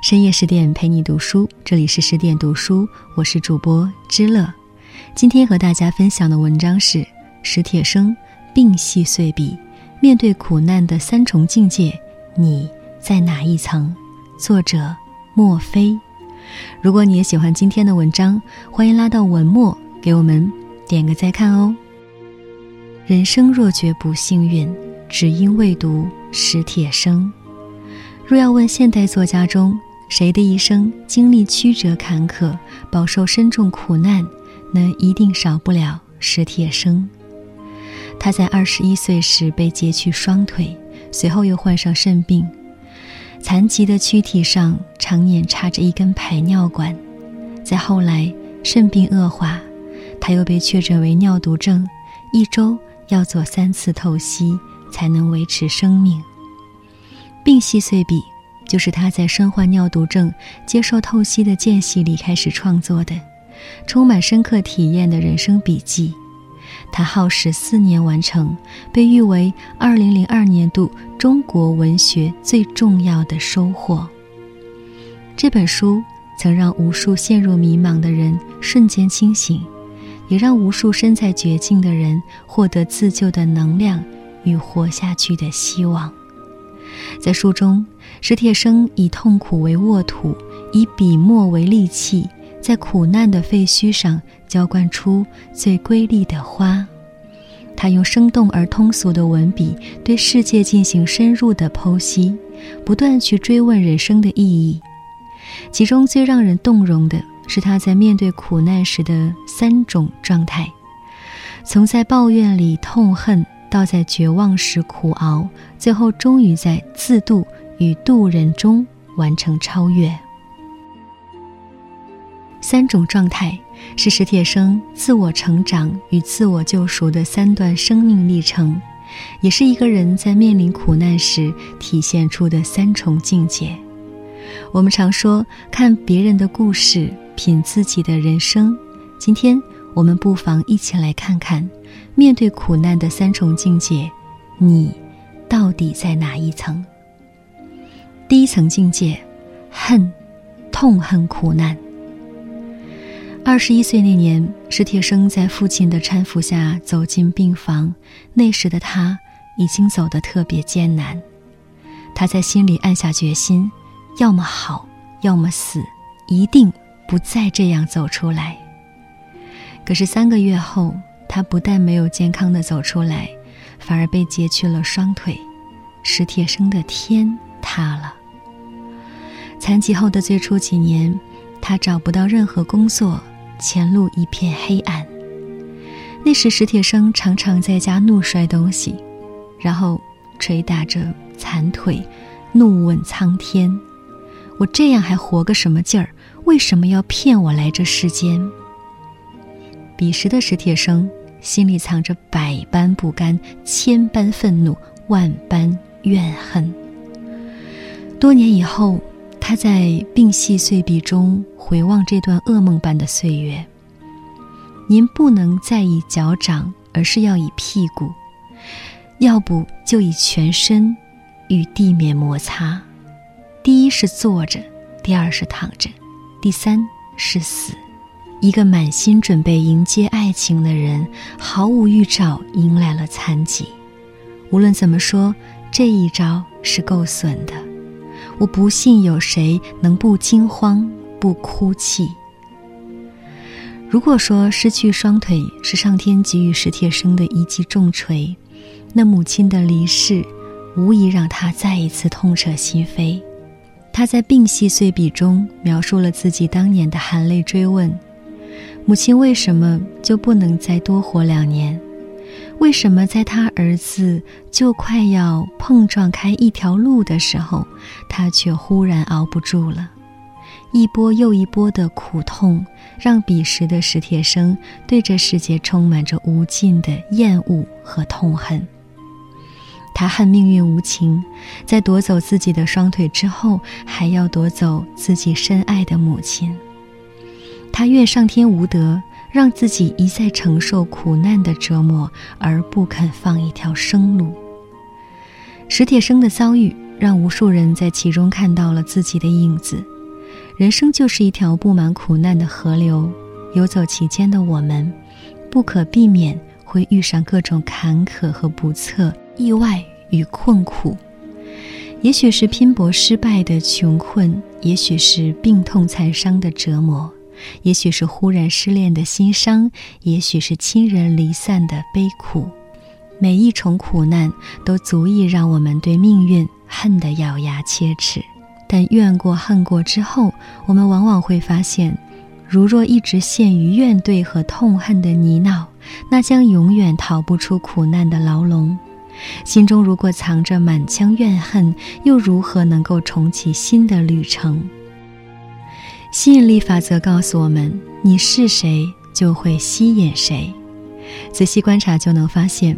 深夜十点陪你读书，这里是十点读书，我是主播知乐。今天和大家分享的文章是史铁生病隙碎笔，面对苦难的三重境界，你在哪一层？作者莫非。如果你也喜欢今天的文章，欢迎拉到文末给我们点个再看哦。人生若觉不幸运，只因未读史铁生。若要问现代作家中，谁的一生经历曲折坎坷，饱受深重苦难，那一定少不了史铁生。他在二十一岁时被截去双腿，随后又患上肾病，残疾的躯体上常年插着一根排尿管。再后来，肾病恶化，他又被确诊为尿毒症，一周要做三次透析才能维持生命。病隙碎笔。就是他在身患尿毒症、接受透析的间隙里开始创作的，充满深刻体验的人生笔记。他耗时四年完成，被誉为2002年度中国文学最重要的收获。这本书曾让无数陷入迷茫的人瞬间清醒，也让无数身在绝境的人获得自救的能量与活下去的希望。在书中，史铁生以痛苦为沃土，以笔墨为利器，在苦难的废墟上浇灌出最瑰丽的花。他用生动而通俗的文笔，对世界进行深入的剖析，不断去追问人生的意义。其中最让人动容的是他在面对苦难时的三种状态：从在抱怨里痛恨。到在绝望时苦熬，最后终于在自渡与渡人中完成超越。三种状态是史铁生自我成长与自我救赎的三段生命历程，也是一个人在面临苦难时体现出的三重境界。我们常说看别人的故事，品自己的人生。今天我们不妨一起来看看。面对苦难的三重境界，你到底在哪一层？第一层境界，恨，痛恨苦难。二十一岁那年，史铁生在父亲的搀扶下走进病房。那时的他已经走得特别艰难，他在心里暗下决心：要么好，要么死，一定不再这样走出来。可是三个月后。他不但没有健康的走出来，反而被截去了双腿，史铁生的天塌了。残疾后的最初几年，他找不到任何工作，前路一片黑暗。那时，史铁生常常在家怒摔东西，然后捶打着残腿，怒问苍天：“我这样还活个什么劲儿？为什么要骗我来这世间？”彼时的史铁生。心里藏着百般不甘、千般愤怒、万般怨恨。多年以后，他在病隙碎笔中回望这段噩梦般的岁月。您不能再以脚掌，而是要以屁股，要不就以全身与地面摩擦。第一是坐着，第二是躺着，第三是死。一个满心准备迎接爱情的人，毫无预兆迎来了残疾。无论怎么说，这一招是够损的。我不信有谁能不惊慌、不哭泣。如果说失去双腿是上天给予史铁生的一记重锤，那母亲的离世，无疑让他再一次痛彻心扉。他在病隙碎笔中描述了自己当年的含泪追问。母亲为什么就不能再多活两年？为什么在他儿子就快要碰撞开一条路的时候，他却忽然熬不住了？一波又一波的苦痛，让彼时的史铁生对这世界充满着无尽的厌恶和痛恨。他恨命运无情，在夺走自己的双腿之后，还要夺走自己深爱的母亲。他怨上天无德，让自己一再承受苦难的折磨，而不肯放一条生路。史铁生的遭遇让无数人在其中看到了自己的影子。人生就是一条布满苦难的河流，游走其间的我们，不可避免会遇上各种坎坷和不测、意外与困苦。也许是拼搏失败的穷困，也许是病痛残伤的折磨，也许是忽然失恋的心伤，也许是亲人离散的悲苦。每一重苦难都足以让我们对命运恨得咬牙切齿。但怨过恨过之后，我们往往会发现，如若一直陷于怨怼和痛恨的泥淖，那将永远逃不出苦难的牢笼。心中如果藏着满腔怨恨，又如何能够重启新的旅程？吸引力法则告诉我们：你是谁，就会吸引谁。仔细观察就能发现，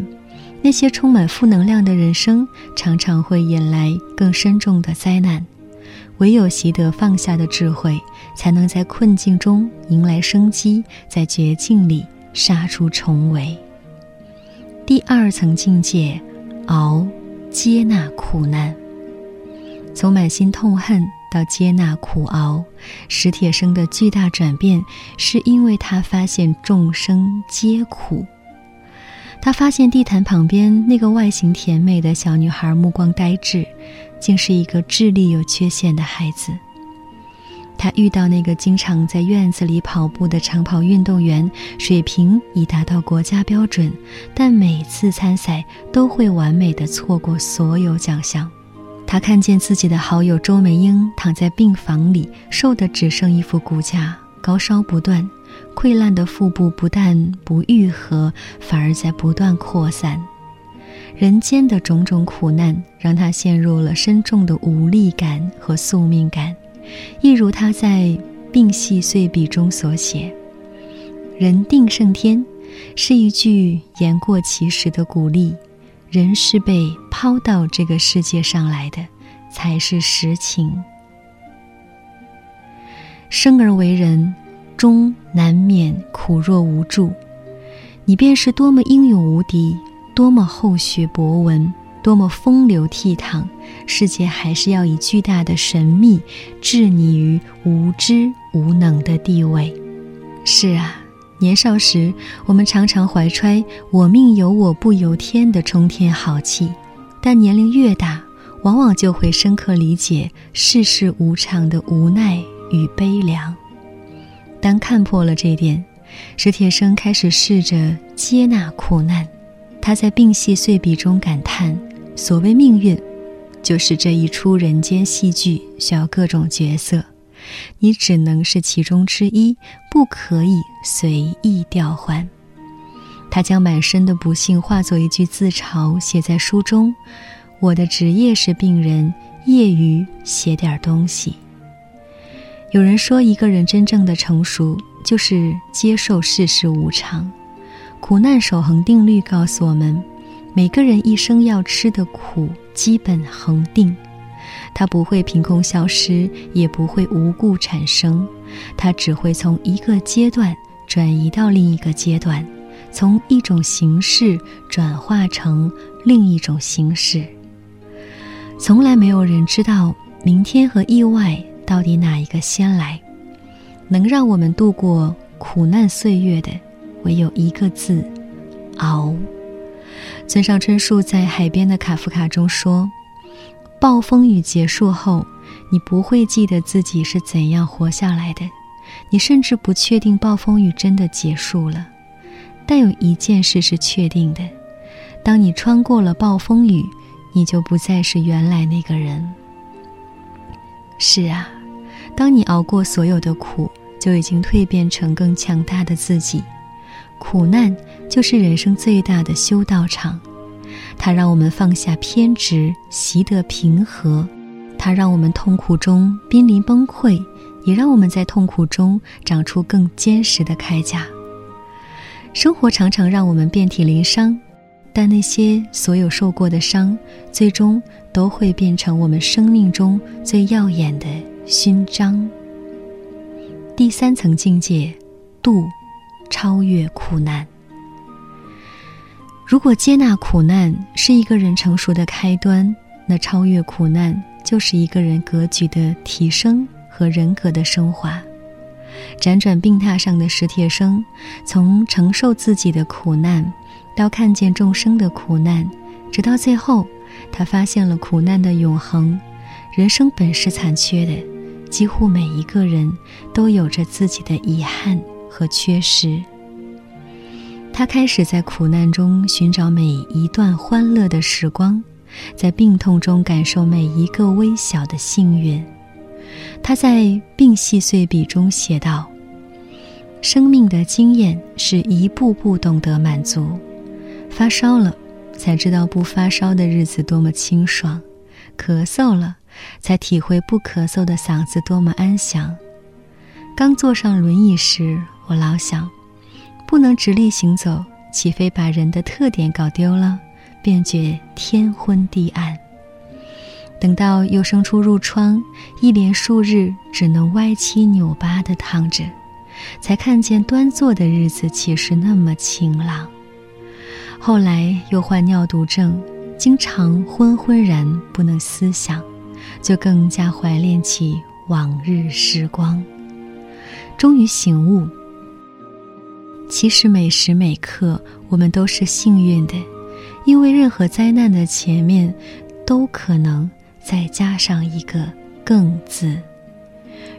那些充满负能量的人生，常常会引来更深重的灾难。唯有习得放下的智慧，才能在困境中迎来生机，在绝境里杀出重围。第二层境界。熬，接纳苦难。从满心痛恨到接纳苦熬，史铁生的巨大转变，是因为他发现众生皆苦。他发现地毯旁边那个外形甜美的小女孩目光呆滞，竟是一个智力有缺陷的孩子。他遇到那个经常在院子里跑步的长跑运动员，水平已达到国家标准，但每次参赛都会完美的错过所有奖项。他看见自己的好友周梅英躺在病房里，瘦得只剩一副骨架，高烧不断，溃烂的腹部不但不愈合，反而在不断扩散。人间的种种苦难，让他陷入了深重的无力感和宿命感。一如他在《病隙碎笔》中所写：“人定胜天”，是一句言过其实的鼓励。人是被抛到这个世界上来的，才是实情。生而为人，终难免苦若无助。你便是多么英勇无敌，多么厚学博闻。多么风流倜傥，世界还是要以巨大的神秘置你于无知无能的地位。是啊，年少时我们常常怀揣“我命由我不由天”的冲天豪气，但年龄越大，往往就会深刻理解世事无常的无奈与悲凉。当看破了这点，史铁生开始试着接纳苦难。他在病隙碎笔中感叹。所谓命运，就是这一出人间戏剧，需要各种角色，你只能是其中之一，不可以随意调换。他将满身的不幸化作一句自嘲，写在书中：“我的职业是病人，业余写点东西。”有人说，一个人真正的成熟，就是接受世事无常。苦难守恒定律告诉我们。每个人一生要吃的苦基本恒定，它不会凭空消失，也不会无故产生，它只会从一个阶段转移到另一个阶段，从一种形式转化成另一种形式。从来没有人知道明天和意外到底哪一个先来，能让我们度过苦难岁月的，唯有一个字：熬。村上春树在《海边的卡夫卡》中说：“暴风雨结束后，你不会记得自己是怎样活下来的，你甚至不确定暴风雨真的结束了。但有一件事是确定的：当你穿过了暴风雨，你就不再是原来那个人。是啊，当你熬过所有的苦，就已经蜕变成更强大的自己。苦难。”就是人生最大的修道场，它让我们放下偏执，习得平和；它让我们痛苦中濒临崩溃，也让我们在痛苦中长出更坚实的铠甲。生活常常让我们遍体鳞伤，但那些所有受过的伤，最终都会变成我们生命中最耀眼的勋章。第三层境界，度，超越苦难。如果接纳苦难是一个人成熟的开端，那超越苦难就是一个人格局的提升和人格的升华。辗转病榻上的史铁生，从承受自己的苦难，到看见众生的苦难，直到最后，他发现了苦难的永恒。人生本是残缺的，几乎每一个人都有着自己的遗憾和缺失。他开始在苦难中寻找每一段欢乐的时光，在病痛中感受每一个微小的幸运。他在《病隙碎笔》中写道：“生命的经验是一步步懂得满足。发烧了，才知道不发烧的日子多么清爽；咳嗽了，才体会不咳嗽的嗓子多么安详。刚坐上轮椅时，我老想，不能直立行走，岂非把人的特点搞丢了？便觉天昏地暗。”等到又生出褥疮，一连数日只能歪七扭八的躺着，才看见端坐的日子其实那么晴朗。后来又患尿毒症，经常昏昏然不能思想，就更加怀念起往日时光。终于醒悟，其实每时每刻我们都是幸运的，因为任何灾难的前面，都可能。再加上一个“更”字，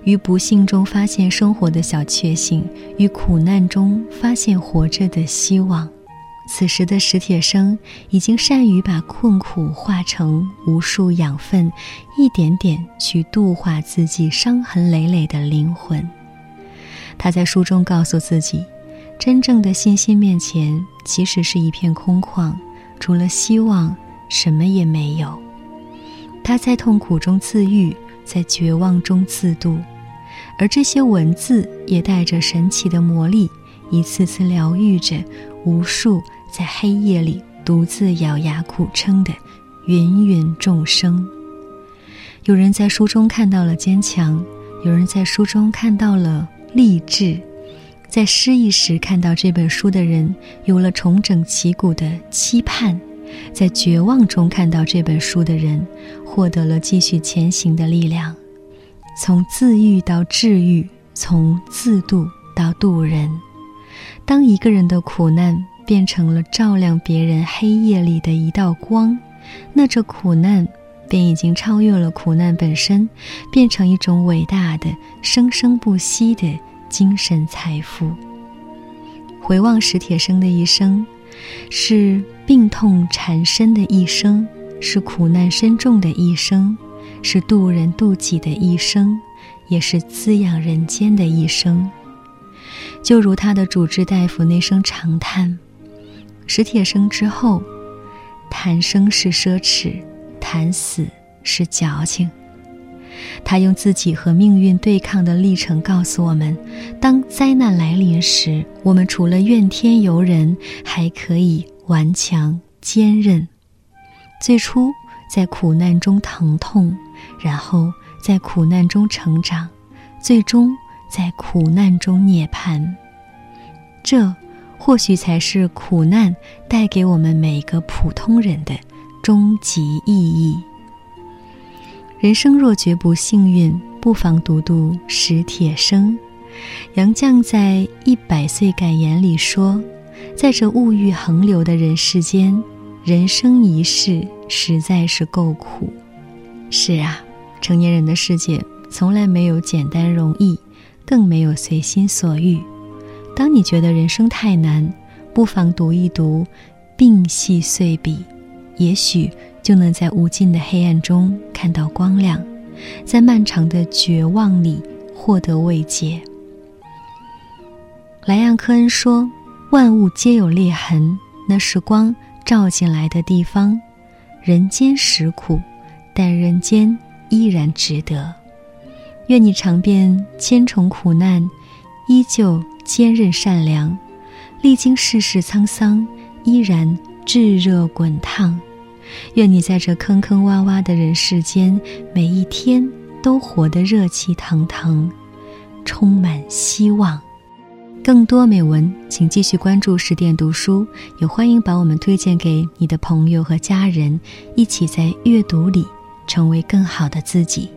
于不幸中发现生活的小确幸，于苦难中发现活着的希望。此时的史铁生已经善于把困苦化成无数养分，一点点去度化自己伤痕累累的灵魂。他在书中告诉自己，真正的信心面前，其实是一片空旷，除了希望，什么也没有。他在痛苦中自愈，在绝望中自渡，而这些文字也带着神奇的魔力，一次次疗愈着无数在黑夜里独自咬牙苦撑的芸芸众生。有人在书中看到了坚强，有人在书中看到了励志，在失意时看到这本书的人有了重整旗鼓的期盼。在绝望中看到这本书的人，获得了继续前行的力量。从自愈到治愈，从自渡到渡人。当一个人的苦难变成了照亮别人黑夜里的一道光，那这苦难便已经超越了苦难本身，变成一种伟大的、生生不息的精神财富。回望史铁生的一生。是病痛缠身的一生，是苦难深重的一生，是渡人渡己的一生，也是滋养人间的一生。就如他的主治大夫那声长叹：“史铁生之后，谈生是奢侈，谈死是矫情。”他用自己和命运对抗的历程告诉我们：当灾难来临时，我们除了怨天尤人，还可以顽强坚韧。最初在苦难中疼痛，然后在苦难中成长，最终在苦难中涅槃。这或许才是苦难带给我们每个普通人的终极意义。人生若绝不幸运，不妨读读史铁生。杨绛在《一百岁感言》里说：“在这物欲横流的人世间，人生一世实在是够苦。”是啊，成年人的世界从来没有简单容易，更没有随心所欲。当你觉得人生太难，不妨读一读《病隙碎笔》，也许。就能在无尽的黑暗中看到光亮，在漫长的绝望里获得慰藉。莱昂·科恩说：“万物皆有裂痕，那是光照进来的地方。人间实苦，但人间依然值得。愿你尝遍千重苦难，依旧坚韧善良；历经世事沧桑，依然炙热滚烫。”愿你在这坑坑洼洼的人世间，每一天都活得热气腾腾，充满希望。更多美文，请继续关注十点读书，也欢迎把我们推荐给你的朋友和家人，一起在阅读里成为更好的自己。